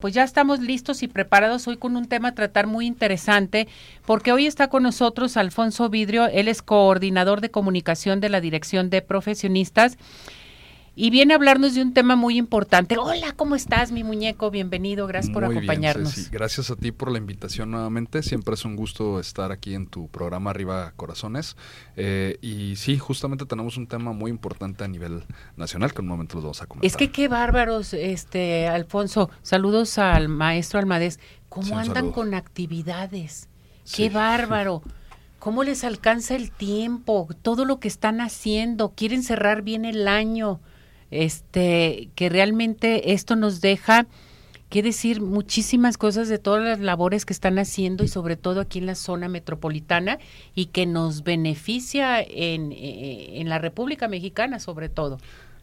Pues ya estamos listos y preparados hoy con un tema a tratar muy interesante, porque hoy está con nosotros Alfonso Vidrio, él es coordinador de comunicación de la Dirección de Profesionistas y viene a hablarnos de un tema muy importante. Hola, ¿cómo estás, mi muñeco? Bienvenido, gracias por acompañarnos. Gracias a ti por la invitación nuevamente. Siempre es un gusto estar aquí en tu programa Arriba Corazones. Eh, y sí, justamente tenemos un tema muy importante a nivel nacional que en un momento los vamos a comentar. Es que qué bárbaros, este Alfonso. Saludos al maestro Almadés. ¿Cómo andan con actividades? Qué bárbaro. ¿Cómo les alcanza el tiempo? Todo lo que están haciendo. Quieren cerrar bien el año este, que realmente esto nos deja que decir muchísimas cosas de todas las labores que están haciendo y sobre todo aquí en la zona metropolitana y que nos beneficia en, eh, en la República Mexicana sobre todo.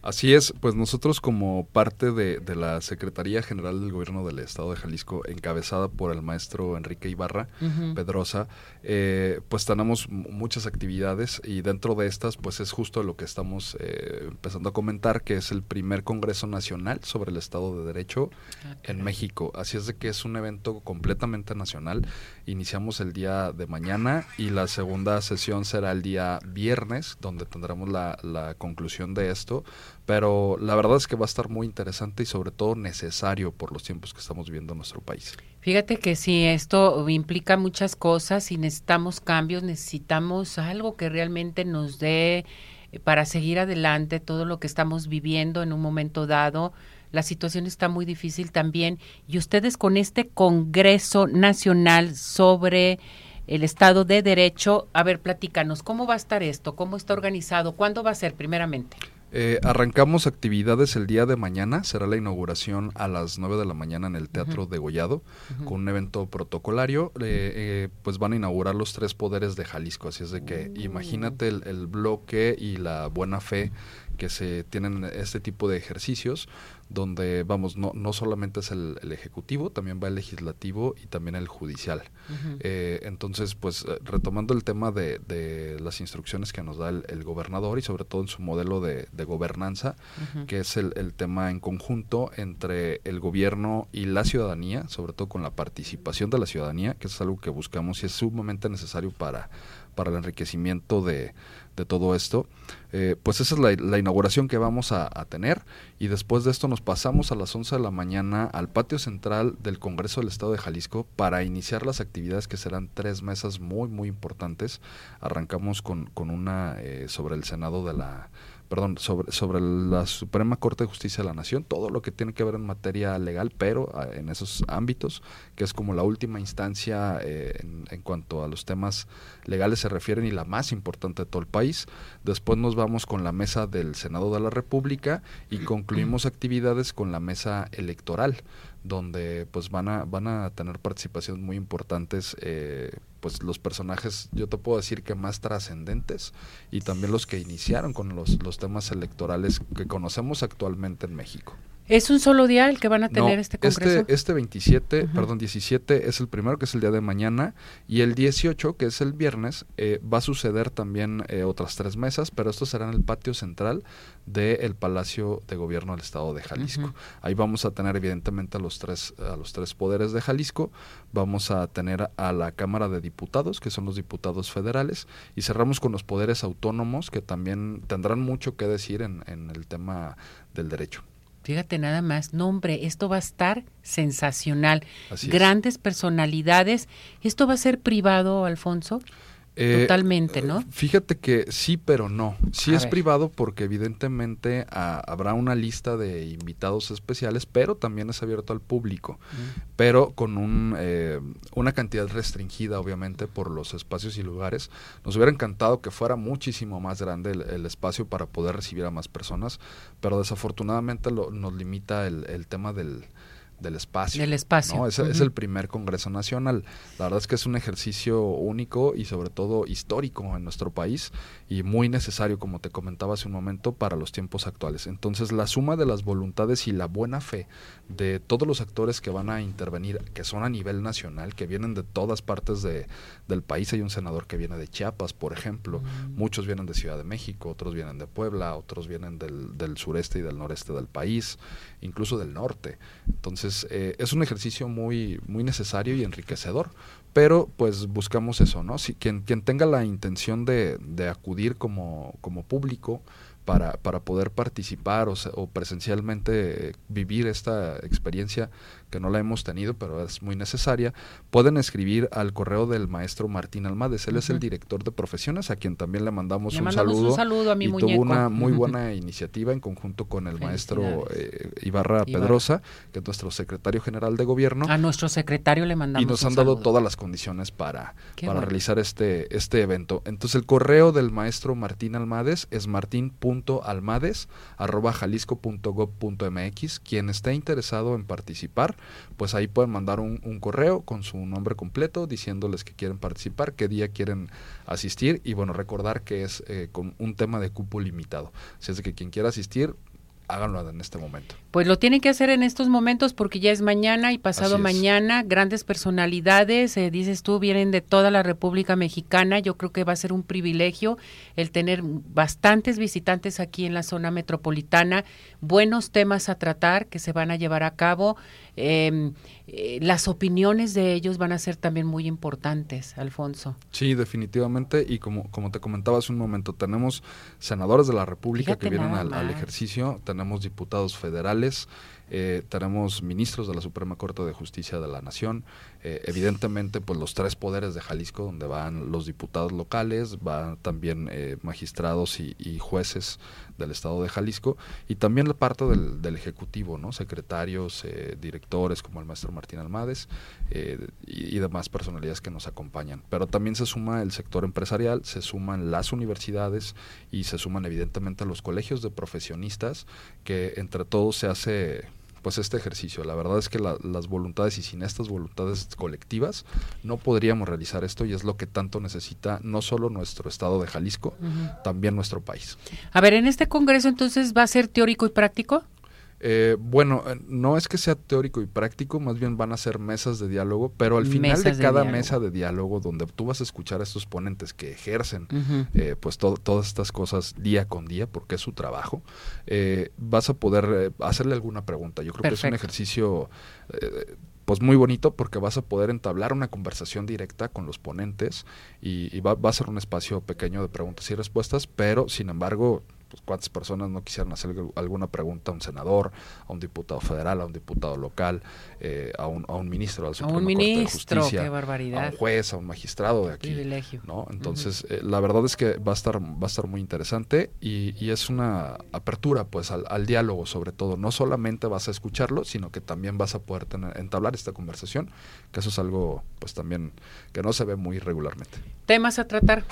Así es, pues nosotros como parte de, la Secretaría General del Gobierno del Estado de Jalisco, encabezada por el maestro Enrique Ibarra Pedrosa, eh, pues tenemos muchas actividades y dentro de estas pues es justo lo que estamos eh, empezando a comentar, que es el primer Congreso Nacional sobre el Estado de Derecho ah, en México. Así es de que es un evento completamente nacional. Iniciamos el día de mañana y la segunda sesión será el día viernes, donde tendremos la, la conclusión de esto pero la verdad es que va a estar muy interesante y sobre todo necesario por los tiempos que estamos viviendo en nuestro país. Fíjate que sí, esto implica muchas cosas y necesitamos cambios, necesitamos algo que realmente nos dé eh, para seguir adelante todo lo que estamos viviendo en un momento dado. La situación está muy difícil también y ustedes con este Congreso Nacional sobre el Estado de Derecho, a ver, platícanos, ¿cómo va a estar esto? ¿Cómo está organizado? ¿Cuándo va a ser primeramente? Eh, arrancamos actividades el día de mañana, será la inauguración a las 9 de la mañana en el Teatro de Gollado, con un evento protocolario, eh, eh, pues van a inaugurar los tres poderes de Jalisco, así es de que imagínate el, el, bloque y la buena fe que se tienen este tipo de ejercicios, donde, vamos, no, no solamente es el, ejecutivo, también va el legislativo y también el judicial. Eh, entonces, pues, eh, retomando el tema de, de, las instrucciones que nos da el, gobernador y sobre todo en su modelo de, gobernanza, que es el, el, tema en conjunto entre el gobierno y la ciudadanía, sobre todo con la participación de la ciudadanía, que es algo que buscamos y es sumamente necesario para, para el enriquecimiento de, de todo esto, eh, pues esa es la, inauguración que vamos a, tener y después de esto nos pasamos a las 11 de la mañana al patio central del Congreso del Estado de Jalisco para iniciar las actividades que serán tres mesas muy muy importantes. Arrancamos con, con una eh, sobre el Senado de la perdón, sobre, sobre la Suprema Corte de Justicia de la Nación, todo lo que tiene que ver en materia legal, pero ah, en esos ámbitos, que es como la última instancia eh, en, cuanto a los temas legales se refieren y la más importante de todo el país. Después nos vamos con la mesa del Senado de la República y concluimos actividades con la mesa electoral donde pues van a van a tener participaciones muy importantes eh, pues los personajes yo te puedo decir que más trascendentes y también los que iniciaron con los, los temas electorales que conocemos actualmente en México. ¿Es un solo día el que van a tener este congreso? Este, este 27, perdón, 17 es el primero, que es el día de mañana, y el 18, que es el viernes, eh, va a suceder también eh, otras tres mesas, pero esto será en el patio central del Palacio de Gobierno del Estado de Jalisco. Ahí vamos a tener evidentemente a los, tres, a los tres poderes de Jalisco, vamos a tener a la Cámara de Diputados, que son los diputados federales, y cerramos con los poderes autónomos, que también tendrán mucho que decir en, en el tema del derecho. Fíjate nada más, nombre, esto va a estar sensacional. Grandes personalidades. ¿Esto va a ser privado, Alfonso? Eh, Totalmente, ¿no? Fíjate que sí, pero no. Sí es privado porque evidentemente habrá una lista de invitados especiales, pero también es abierto al público, mm. pero con un, eh, una cantidad restringida, obviamente, por los espacios y lugares. Nos hubiera encantado que fuera muchísimo más grande el, espacio para poder recibir a más personas, pero desafortunadamente lo, nos limita el tema del del espacio. Del espacio. Es, es, el primer Congreso Nacional. La verdad es que es un ejercicio único y sobre todo histórico en nuestro país y muy necesario, como te comentaba hace un momento, para los tiempos actuales. Entonces, la suma de las voluntades y la buena fe de todos los actores que van a intervenir, que son a nivel nacional, que vienen de todas partes de, del país. Hay un senador que viene de Chiapas, por ejemplo. Muchos vienen de Ciudad de México, otros vienen de Puebla, otros vienen del, del sureste y del noreste del país, incluso del norte. Entonces, Eh, es un ejercicio muy, muy necesario y enriquecedor, pero pues buscamos eso, ¿no? Si quien, quien tenga la intención de, de acudir como, como público, para, para poder participar o, o, presencialmente vivir esta experiencia que no la hemos tenido, pero es muy necesaria, pueden escribir al correo del maestro Martín Almades. Él es el director de profesiones, a quien también le mandamos, un, saludo, un saludo. a mi y muñeco. tuvo una muy buena iniciativa en conjunto con el maestro eh, Ibarra, Pedrosa, que es nuestro secretario general de gobierno. A nuestro secretario le mandamos Y nos han dado todas las condiciones para, para realizar este, este evento. Entonces el correo del maestro Martín Almades es martín.almades arroba jalisco.gov.mx. Quien esté interesado en participar, pues ahí pueden mandar un, correo con su nombre completo diciéndoles que quieren participar, qué día quieren asistir y bueno, recordar que es eh, con un tema de cupo limitado. Si es que quien quiera asistir, háganlo en este momento. Pues lo tienen que hacer en estos momentos porque ya es mañana y pasado mañana. Grandes personalidades, eh, dices tú, vienen de toda la República Mexicana. Yo creo que va a ser un privilegio el tener bastantes visitantes aquí en la zona metropolitana. Buenos temas a tratar que se van a llevar a cabo. Em, eh, las opiniones de ellos van a ser también muy importantes, Alfonso. Sí, definitivamente. Y como, como te comentaba hace un momento, tenemos senadores de la República que vienen al, al ejercicio, tenemos diputados federales, eh, tenemos ministros de la Suprema Corte de Justicia de la Nación, eh, evidentemente pues los tres poderes de Jalisco donde van los diputados locales, van también magistrados y, jueces del estado de Jalisco y también la parte del, del Ejecutivo, ¿no? secretarios, directores como el maestro Martín Almades y, y, demás personalidades que nos acompañan. Pero también se suma el sector empresarial, se suman las universidades y se suman evidentemente los colegios de profesionistas que entre todos se hace pues este ejercicio. La verdad es que las voluntades y sin estas voluntades colectivas no podríamos realizar esto y es lo que tanto necesita no solo nuestro estado de Jalisco, también nuestro país. A ver, en este congreso entonces va a ser teórico y práctico. Eh, bueno, eh, no es que sea teórico y práctico, más bien van a ser mesas de diálogo, pero al final de cada mesa de diálogo, donde tú vas a escuchar a estos ponentes que ejercen eh, pues todas estas cosas día con día, porque es su trabajo, vas a poder hacerle alguna pregunta. Yo creo que es un ejercicio pues muy bonito porque vas a poder entablar una conversación directa con los ponentes y, va, va, a ser un espacio pequeño de preguntas y respuestas, pero sin embargo pues, cuántas personas no quisieran hacer alguna pregunta a un senador, a un diputado federal, a un diputado local, eh, a, un, a un ministro de la un ministro, Justicia, a un juez, a un magistrado de aquí. Privilegio. ¿no? Entonces, eh, la verdad es que va a estar, va a estar muy interesante y, y es una apertura pues al, al, diálogo sobre todo. No solamente vas a escucharlo, sino que también vas a poder tener, entablar esta conversación, que eso es algo pues también que no se ve muy regularmente. ¿Temas a tratar?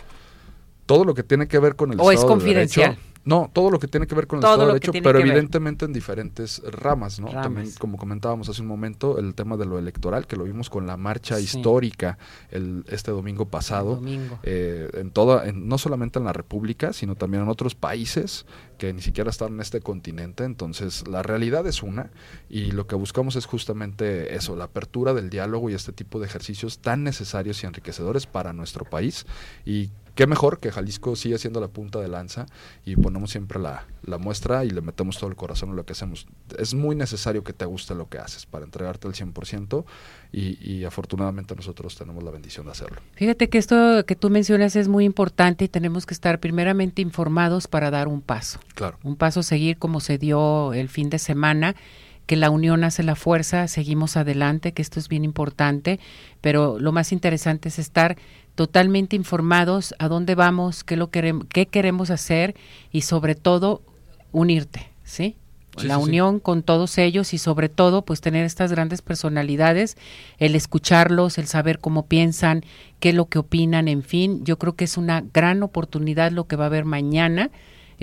Todo lo que tiene que ver con el ¿O es confidencial? No, todo lo que tiene que ver con el Estado de Derecho, pero evidentemente en diferentes ramas, ¿no? También, como comentábamos hace un momento, el tema de lo electoral, que lo vimos con la marcha histórica el, este domingo pasado, Eh, en toda, en, no solamente en la República, sino también en otros países que ni siquiera están en este continente. Entonces, la realidad es una, y lo que buscamos es justamente eso, la apertura del diálogo y este tipo de ejercicios tan necesarios y enriquecedores para nuestro país, y qué mejor que Jalisco siga siendo la punta de lanza y ponemos siempre la, la, muestra y le metemos todo el corazón en lo que hacemos. Es muy necesario que te guste lo que haces para entregarte el 100% y, y afortunadamente nosotros tenemos la bendición de hacerlo. Fíjate que esto que tú mencionas es muy importante y tenemos que estar primeramente informados para dar un paso. Claro. Un paso a seguir como se dio el fin de semana que la unión hace la fuerza, seguimos adelante, que esto es bien importante, pero lo más interesante es estar totalmente informados a dónde vamos, qué, lo queremos, qué queremos hacer y sobre todo unirte, ¿sí? la unión con todos ellos y sobre todo pues tener estas grandes personalidades, el escucharlos, el saber cómo piensan, qué es lo que opinan, en fin, yo creo que es una gran oportunidad lo que va a haber mañana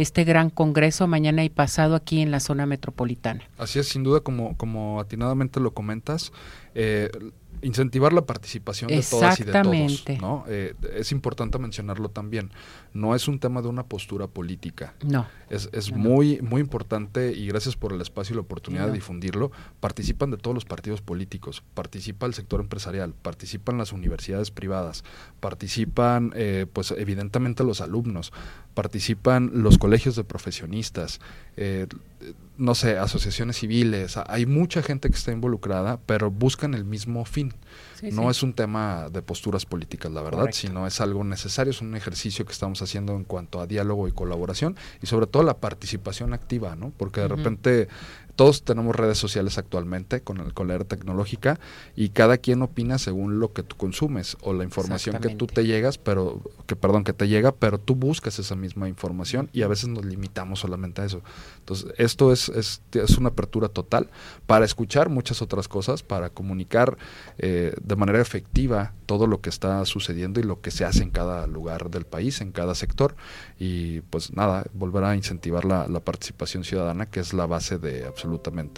este gran congreso mañana y pasado aquí en la zona metropolitana. Así es, sin duda, como, como atinadamente lo comentas, eh, incentivar la participación de todas y de todos. ¿no? Eh, es importante mencionarlo también. No es un tema de una postura política. No. Es, es muy, muy importante y gracias por el espacio y la oportunidad de difundirlo. Participan de todos los partidos políticos, participa el sector empresarial, participan las universidades privadas, participan, eh, pues evidentemente los alumnos, participan los colegios de profesionistas. Eh, no sé, asociaciones civiles, hay mucha gente que está involucrada, pero buscan el mismo fin. no es un tema de posturas políticas, la verdad, sino es algo necesario, es un ejercicio que estamos haciendo en cuanto a diálogo y colaboración y sobre todo la participación activa, ¿no? Porque de repente todos tenemos redes sociales actualmente con, el, con la era tecnológica y cada quien opina según lo que tú consumes o la información que tú te llegas, pero que perdón, que te llega, pero tú buscas esa misma información y a veces nos limitamos solamente a eso. Entonces, esto es, es, es una apertura total para escuchar muchas otras cosas, para comunicar eh, de manera efectiva todo lo que está sucediendo y lo que se hace en cada lugar del país, en cada sector. Y pues nada, volver a incentivar la, la participación ciudadana, que es la base de absolutamente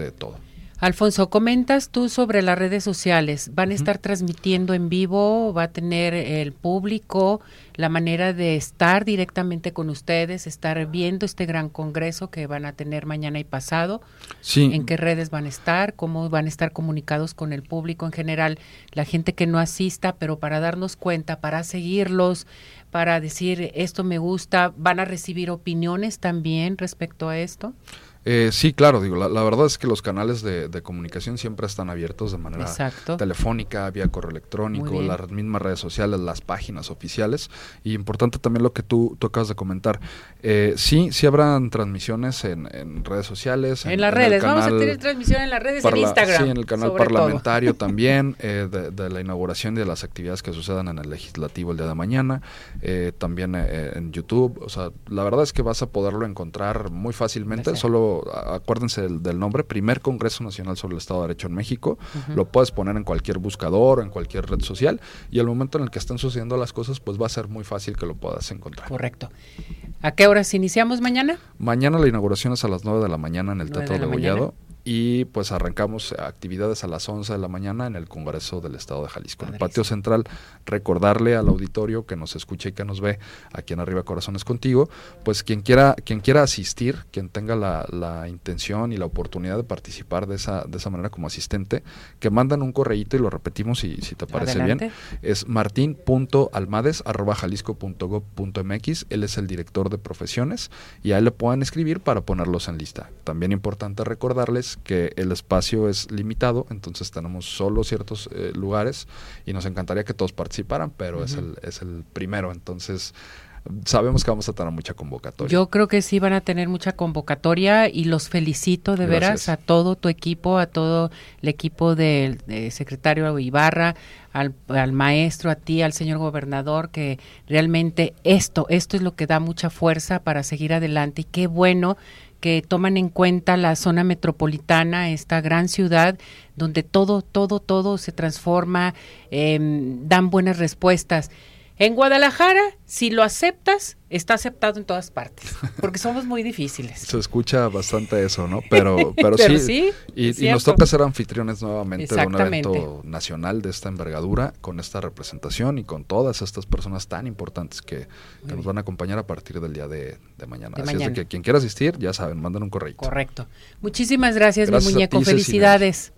absolutamente todo. Alfonso, comentas tú sobre las redes sociales. ¿Van a estar transmitiendo en vivo? ¿Va a tener el público la manera de estar directamente con ustedes, estar viendo este gran congreso que van a tener mañana y pasado? Sí. ¿En qué redes van a estar? ¿Cómo van a estar comunicados con el público en general? La gente que no asista, pero para darnos cuenta, para seguirlos, para decir esto me gusta, ¿van a recibir opiniones también respecto a esto? Eh, sí, claro, digo, la, verdad es que los canales de, comunicación siempre están abiertos de manera telefónica, vía correo electrónico, las mismas redes sociales, las páginas oficiales. Y importante también lo que tú, tú acabas de comentar. Eh, sí, sí habrán transmisiones en, redes sociales. En, las redes, vamos a tener transmisión en las redes, en Instagram. Sí, en el canal parlamentario también, eh, de, la inauguración y de las actividades que sucedan en el legislativo el día de mañana. también en YouTube. O sea, la verdad es que vas a poderlo encontrar muy fácilmente, solo acuérdense del, nombre, Primer Congreso Nacional sobre el Estado de Derecho en México. Lo puedes poner en cualquier buscador, en cualquier red social, y al momento en el que estén sucediendo las cosas, pues va a ser muy fácil que lo puedas encontrar. Correcto. ¿A qué horas iniciamos mañana? Mañana la inauguración es a las 9 de la mañana en el Teatro de, de y pues arrancamos actividades a las 11 de la mañana en el Congreso del Estado de Jalisco. En el patio central, recordarle al auditorio que nos escucha y que nos ve aquí en Arriba Corazones Contigo, pues quien quiera, quien quiera asistir, quien tenga la, la intención y la oportunidad de participar de esa, de esa manera como asistente, que mandan un correíto y lo repetimos y si te parece bien, es martin.almades.jalisco.gov.mx, él es el director de profesiones y ahí le pueden escribir para ponerlos en lista. También importante recordarles que el espacio es limitado, entonces tenemos solo ciertos eh, lugares y nos encantaría que todos participaran, pero es, el, es el primero, entonces sabemos que vamos a tener mucha convocatoria. Yo creo que sí van a tener mucha convocatoria y los felicito de veras a todo tu equipo, a todo el equipo del secretario Ibarra, al, al, maestro, a ti, al señor gobernador, que realmente esto, esto es lo que da mucha fuerza para seguir adelante y qué bueno que toman en cuenta la zona metropolitana, esta gran ciudad donde todo, todo, todo se transforma, em, dan buenas respuestas. En Guadalajara, si lo aceptas, está aceptado en todas partes, porque somos muy difíciles. Se escucha bastante eso, ¿no? Pero, pero, sí, y, nos toca ser anfitriones nuevamente de un evento nacional de esta envergadura, con esta representación y con todas estas personas tan importantes que, nos van a acompañar a partir del día de, mañana. Así es de que quien quiera asistir, ya saben, mandan un correo. Correcto. Muchísimas gracias, mi muñeco. Felicidades.